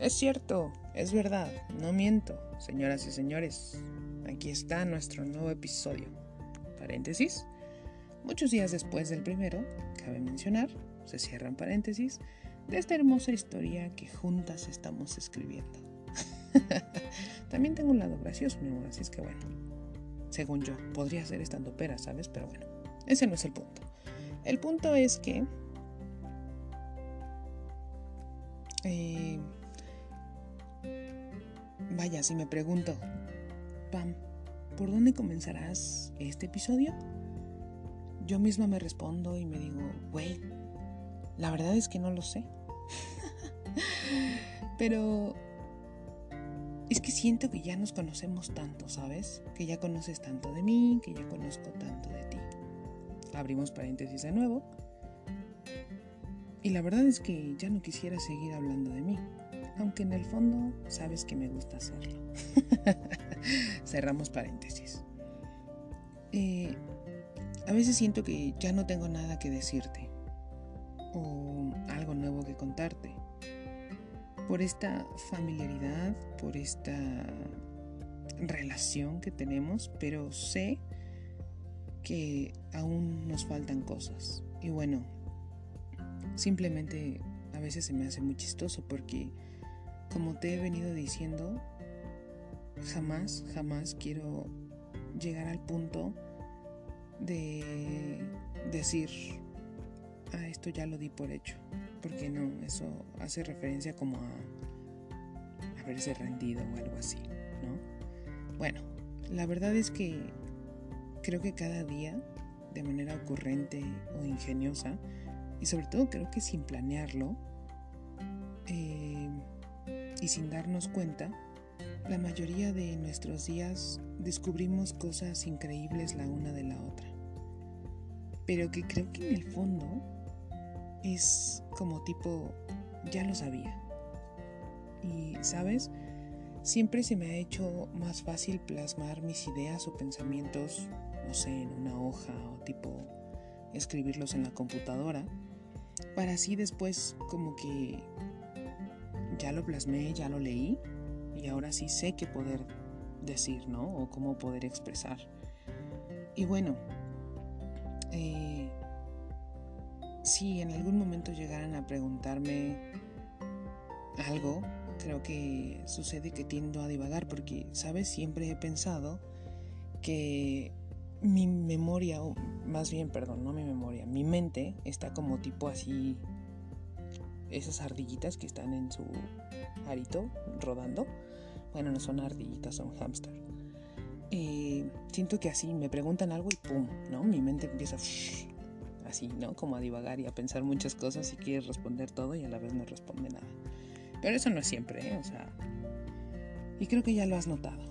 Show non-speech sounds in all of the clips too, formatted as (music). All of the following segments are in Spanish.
Es cierto, es verdad, no miento, señoras y señores. Aquí está nuestro nuevo episodio. Paréntesis. Muchos días después del primero, cabe mencionar, se cierran paréntesis, de esta hermosa historia que juntas estamos escribiendo. (laughs) También tengo un lado gracioso, mi amor, así es que bueno. Según yo, podría ser estando pera, ¿sabes? Pero bueno, ese no es el punto. El punto es que... Eh, Vaya, si me pregunto, Pam, ¿por dónde comenzarás este episodio? Yo misma me respondo y me digo, güey, la verdad es que no lo sé. (laughs) Pero es que siento que ya nos conocemos tanto, ¿sabes? Que ya conoces tanto de mí, que ya conozco tanto de ti. Abrimos paréntesis de nuevo. Y la verdad es que ya no quisiera seguir hablando de mí aunque en el fondo sabes que me gusta hacerlo. (laughs) Cerramos paréntesis. Eh, a veces siento que ya no tengo nada que decirte o algo nuevo que contarte. Por esta familiaridad, por esta relación que tenemos, pero sé que aún nos faltan cosas. Y bueno, simplemente a veces se me hace muy chistoso porque como te he venido diciendo, jamás, jamás quiero llegar al punto de decir, ah, esto ya lo di por hecho. Porque no, eso hace referencia como a haberse rendido o algo así, ¿no? Bueno, la verdad es que creo que cada día, de manera ocurrente o ingeniosa, y sobre todo creo que sin planearlo, eh, y sin darnos cuenta, la mayoría de nuestros días descubrimos cosas increíbles la una de la otra. Pero que creo que en el fondo es como tipo, ya lo sabía. Y, ¿sabes? Siempre se me ha hecho más fácil plasmar mis ideas o pensamientos, no sé, en una hoja o tipo escribirlos en la computadora, para así después como que ya lo plasmé, ya lo leí y ahora sí sé qué poder decir, ¿no? O cómo poder expresar. Y bueno, eh, si en algún momento llegaran a preguntarme algo, creo que sucede que tiendo a divagar porque, ¿sabes? Siempre he pensado que mi memoria, o más bien, perdón, no mi memoria, mi mente está como tipo así esas ardillitas que están en su arito rodando. Bueno, no son ardillitas, son hámster. Eh, siento que así me preguntan algo y pum, ¿no? Mi mente empieza así, ¿no? Como a divagar y a pensar muchas cosas y quiere responder todo y a la vez no responde nada. Pero eso no es siempre, ¿eh? O sea, y creo que ya lo has notado.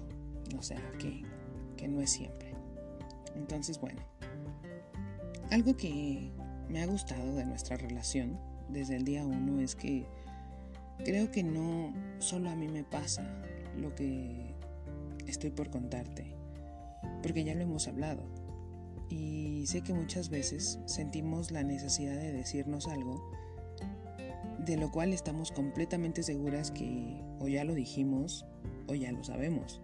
O sea, que, que no es siempre. Entonces, bueno, algo que me ha gustado de nuestra relación desde el día uno es que creo que no solo a mí me pasa lo que estoy por contarte, porque ya lo hemos hablado. Y sé que muchas veces sentimos la necesidad de decirnos algo de lo cual estamos completamente seguras que o ya lo dijimos o ya lo sabemos.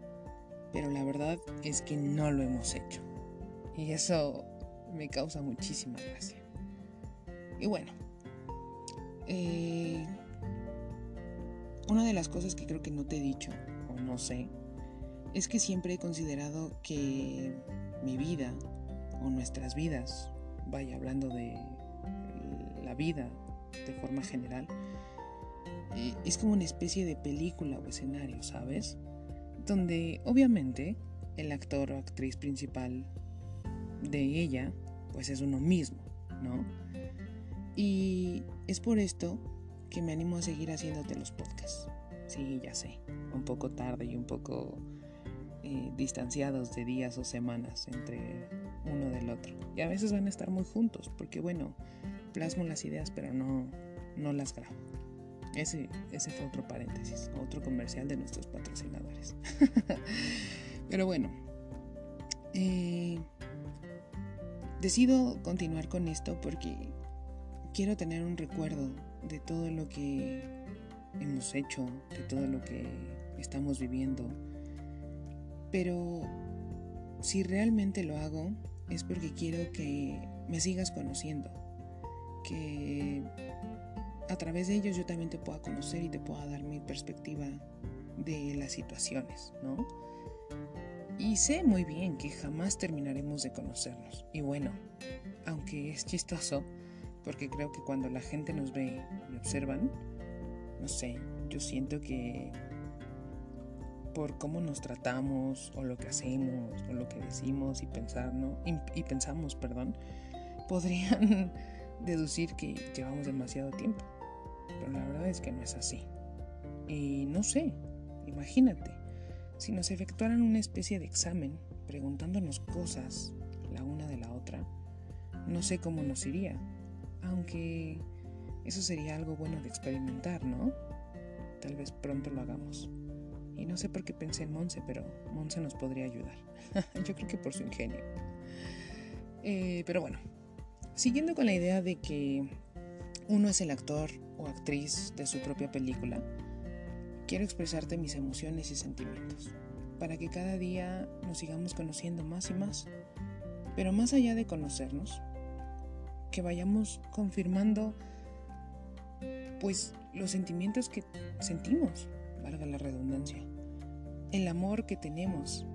Pero la verdad es que no lo hemos hecho. Y eso me causa muchísima gracia. Y bueno, eh, una de las cosas que creo que no te he dicho, o no sé, es que siempre he considerado que mi vida, o nuestras vidas, vaya hablando de la vida de forma general, eh, es como una especie de película o escenario, ¿sabes? Donde obviamente el actor o actriz principal de ella, pues es uno mismo, ¿no? Y es por esto que me animo a seguir haciéndote los podcasts. Sí, ya sé, un poco tarde y un poco eh, distanciados de días o semanas entre uno del otro. Y a veces van a estar muy juntos, porque bueno, plasmo las ideas, pero no, no las grabo. Ese, ese fue otro paréntesis, otro comercial de nuestros patrocinadores. (laughs) pero bueno, eh, decido continuar con esto porque quiero tener un recuerdo de todo lo que hemos hecho, de todo lo que estamos viviendo. Pero si realmente lo hago es porque quiero que me sigas conociendo, que a través de ellos yo también te pueda conocer y te pueda dar mi perspectiva de las situaciones, ¿no? Y sé muy bien que jamás terminaremos de conocernos. Y bueno, aunque es chistoso, porque creo que cuando la gente nos ve y observan, no sé, yo siento que por cómo nos tratamos o lo que hacemos o lo que decimos y pensar, ¿no? y, pensamos, perdón, (laughs) podrían deducir que llevamos demasiado tiempo. Pero la verdad es que no es así. Y no sé, imagínate, si nos efectuaran una especie de examen preguntándonos cosas la una de la otra, no sé cómo nos iría. Aunque eso sería algo bueno de experimentar, ¿no? Tal vez pronto lo hagamos. Y no sé por qué pensé en Monse, pero Monse nos podría ayudar. (laughs) Yo creo que por su ingenio. Eh, pero bueno, siguiendo con la idea de que uno es el actor o actriz de su propia película, quiero expresarte mis emociones y sentimientos, para que cada día nos sigamos conociendo más y más. Pero más allá de conocernos, que vayamos confirmando pues los sentimientos que sentimos, valga la redundancia, el amor que tenemos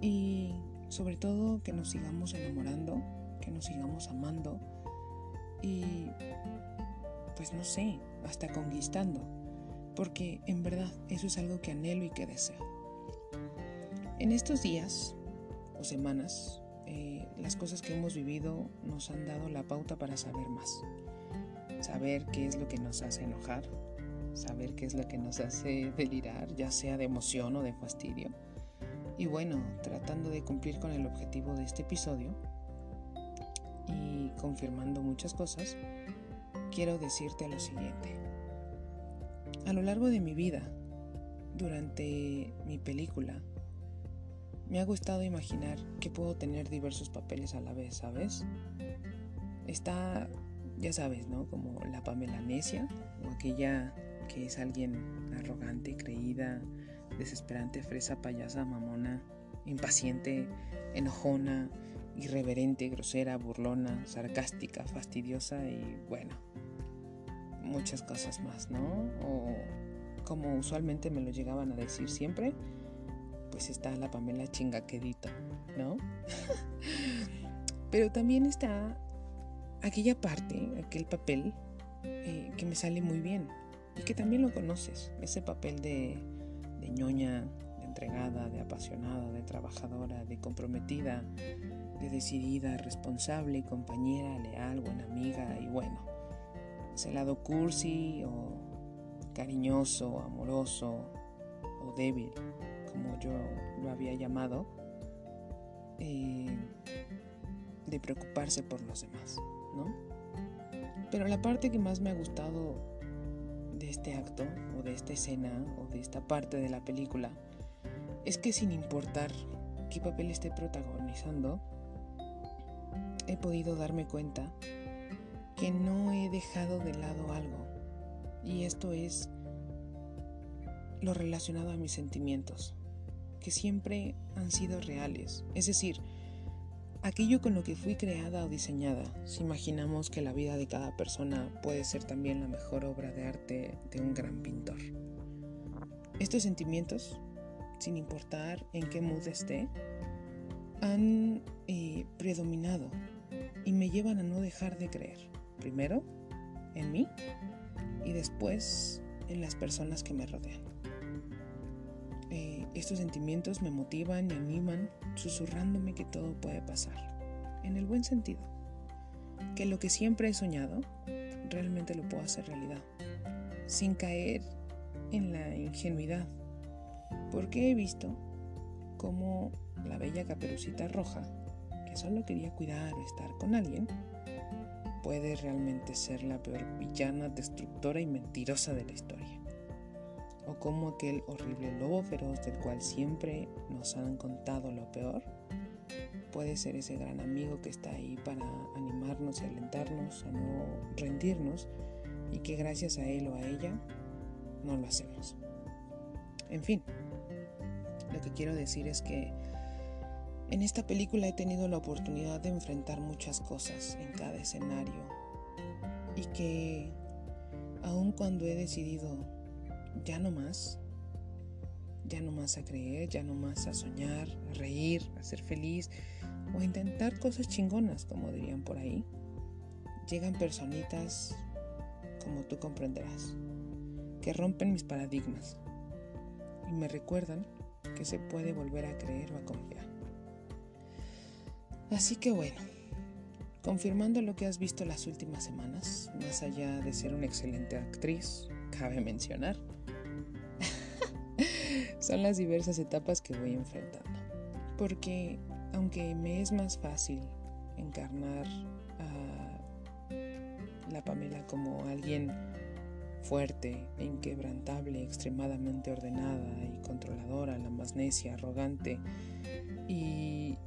y sobre todo que nos sigamos enamorando, que nos sigamos amando y pues no sé, hasta conquistando, porque en verdad eso es algo que anhelo y que deseo. En estos días o semanas eh, las cosas que hemos vivido nos han dado la pauta para saber más. Saber qué es lo que nos hace enojar, saber qué es lo que nos hace delirar, ya sea de emoción o de fastidio. Y bueno, tratando de cumplir con el objetivo de este episodio y confirmando muchas cosas, quiero decirte lo siguiente. A lo largo de mi vida, durante mi película, me ha gustado imaginar que puedo tener diversos papeles a la vez, ¿sabes? Está, ya sabes, ¿no? Como la Pamela necia o aquella que es alguien arrogante, creída, desesperante, fresa, payasa, mamona, impaciente, enojona, irreverente, grosera, burlona, sarcástica, fastidiosa y bueno, muchas cosas más, ¿no? O como usualmente me lo llegaban a decir siempre, pues está la Pamela chingaquedita, ¿no? Pero también está aquella parte, aquel papel eh, que me sale muy bien y que también lo conoces, ese papel de, de ñoña, de entregada, de apasionada, de trabajadora, de comprometida, de decidida, responsable, compañera, leal, buena amiga y bueno, ese lado cursi o cariñoso, amoroso o débil como yo lo había llamado, eh, de preocuparse por los demás, ¿no? Pero la parte que más me ha gustado de este acto, o de esta escena, o de esta parte de la película, es que sin importar qué papel esté protagonizando, he podido darme cuenta que no he dejado de lado algo. Y esto es lo relacionado a mis sentimientos que siempre han sido reales, es decir, aquello con lo que fui creada o diseñada, si imaginamos que la vida de cada persona puede ser también la mejor obra de arte de un gran pintor. Estos sentimientos, sin importar en qué mood esté, han eh, predominado y me llevan a no dejar de creer, primero en mí y después en las personas que me rodean. Estos sentimientos me motivan y animan, susurrándome que todo puede pasar, en el buen sentido, que lo que siempre he soñado realmente lo puedo hacer realidad, sin caer en la ingenuidad, porque he visto cómo la bella caperucita roja, que solo quería cuidar o estar con alguien, puede realmente ser la peor villana, destructora y mentirosa de la historia o como aquel horrible lobo feroz del cual siempre nos han contado lo peor, puede ser ese gran amigo que está ahí para animarnos y alentarnos a no rendirnos y que gracias a él o a ella no lo hacemos. En fin, lo que quiero decir es que en esta película he tenido la oportunidad de enfrentar muchas cosas en cada escenario y que aun cuando he decidido ya no más, ya no más a creer, ya no más a soñar, a reír, a ser feliz o a intentar cosas chingonas, como dirían por ahí, llegan personitas como tú comprenderás, que rompen mis paradigmas y me recuerdan que se puede volver a creer o a confiar. Así que bueno, confirmando lo que has visto las últimas semanas, más allá de ser una excelente actriz, cabe mencionar, son las diversas etapas que voy enfrentando. Porque aunque me es más fácil encarnar a la Pamela como alguien fuerte inquebrantable, extremadamente ordenada y controladora, la más necia, arrogante y,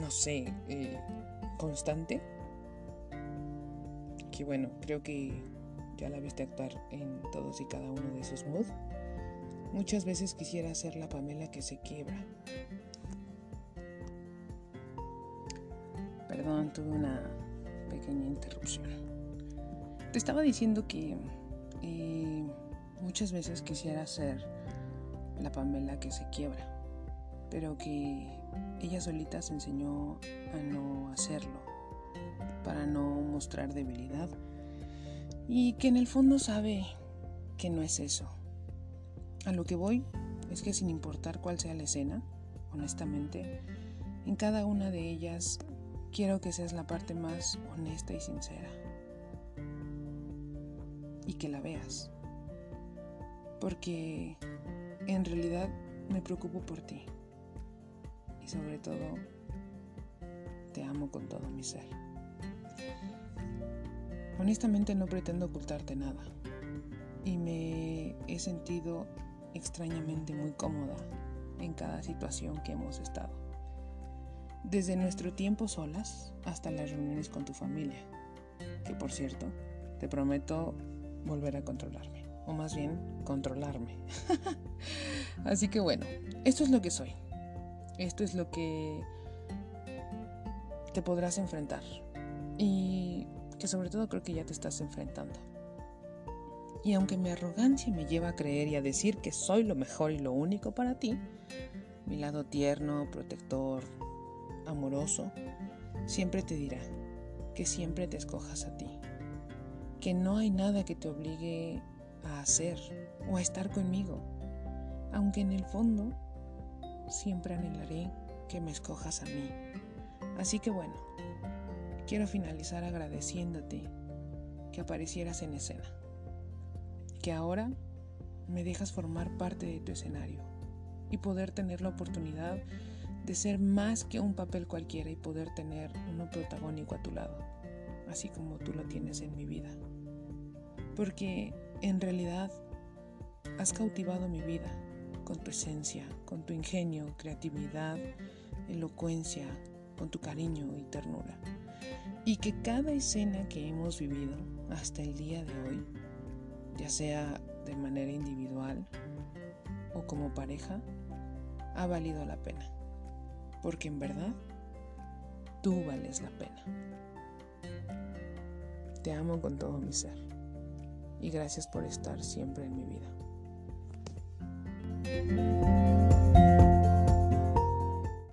no sé, eh, constante, que bueno, creo que ya la viste actuar en todos y cada uno de sus moods. Muchas veces quisiera ser la Pamela que se quiebra. Perdón, tuve una pequeña interrupción. Te estaba diciendo que eh, muchas veces quisiera ser la Pamela que se quiebra, pero que ella solita se enseñó a no hacerlo, para no mostrar debilidad, y que en el fondo sabe que no es eso. A lo que voy es que sin importar cuál sea la escena, honestamente, en cada una de ellas quiero que seas la parte más honesta y sincera y que la veas. Porque en realidad me preocupo por ti. Y sobre todo, te amo con todo mi ser. Honestamente no pretendo ocultarte nada. Y me he sentido extrañamente muy cómoda en cada situación que hemos estado. Desde nuestro tiempo solas hasta las reuniones con tu familia. Que por cierto, te prometo volver a controlarme, o más bien controlarme. (laughs) Así que bueno, esto es lo que soy. Esto es lo que te podrás enfrentar. Y que sobre todo creo que ya te estás enfrentando. Y aunque mi arrogancia me lleva a creer y a decir que soy lo mejor y lo único para ti, mi lado tierno, protector, amoroso, siempre te dirá que siempre te escojas a ti que no hay nada que te obligue a hacer o a estar conmigo, aunque en el fondo siempre anhelaré que me escojas a mí. Así que bueno, quiero finalizar agradeciéndote que aparecieras en escena, que ahora me dejas formar parte de tu escenario y poder tener la oportunidad de ser más que un papel cualquiera y poder tener uno protagónico a tu lado, así como tú lo tienes en mi vida porque en realidad has cautivado mi vida con tu esencia, con tu ingenio, creatividad, elocuencia, con tu cariño y ternura. Y que cada escena que hemos vivido hasta el día de hoy, ya sea de manera individual o como pareja, ha valido la pena. Porque en verdad, tú vales la pena. Te amo con todo mi ser y gracias por estar siempre en mi vida.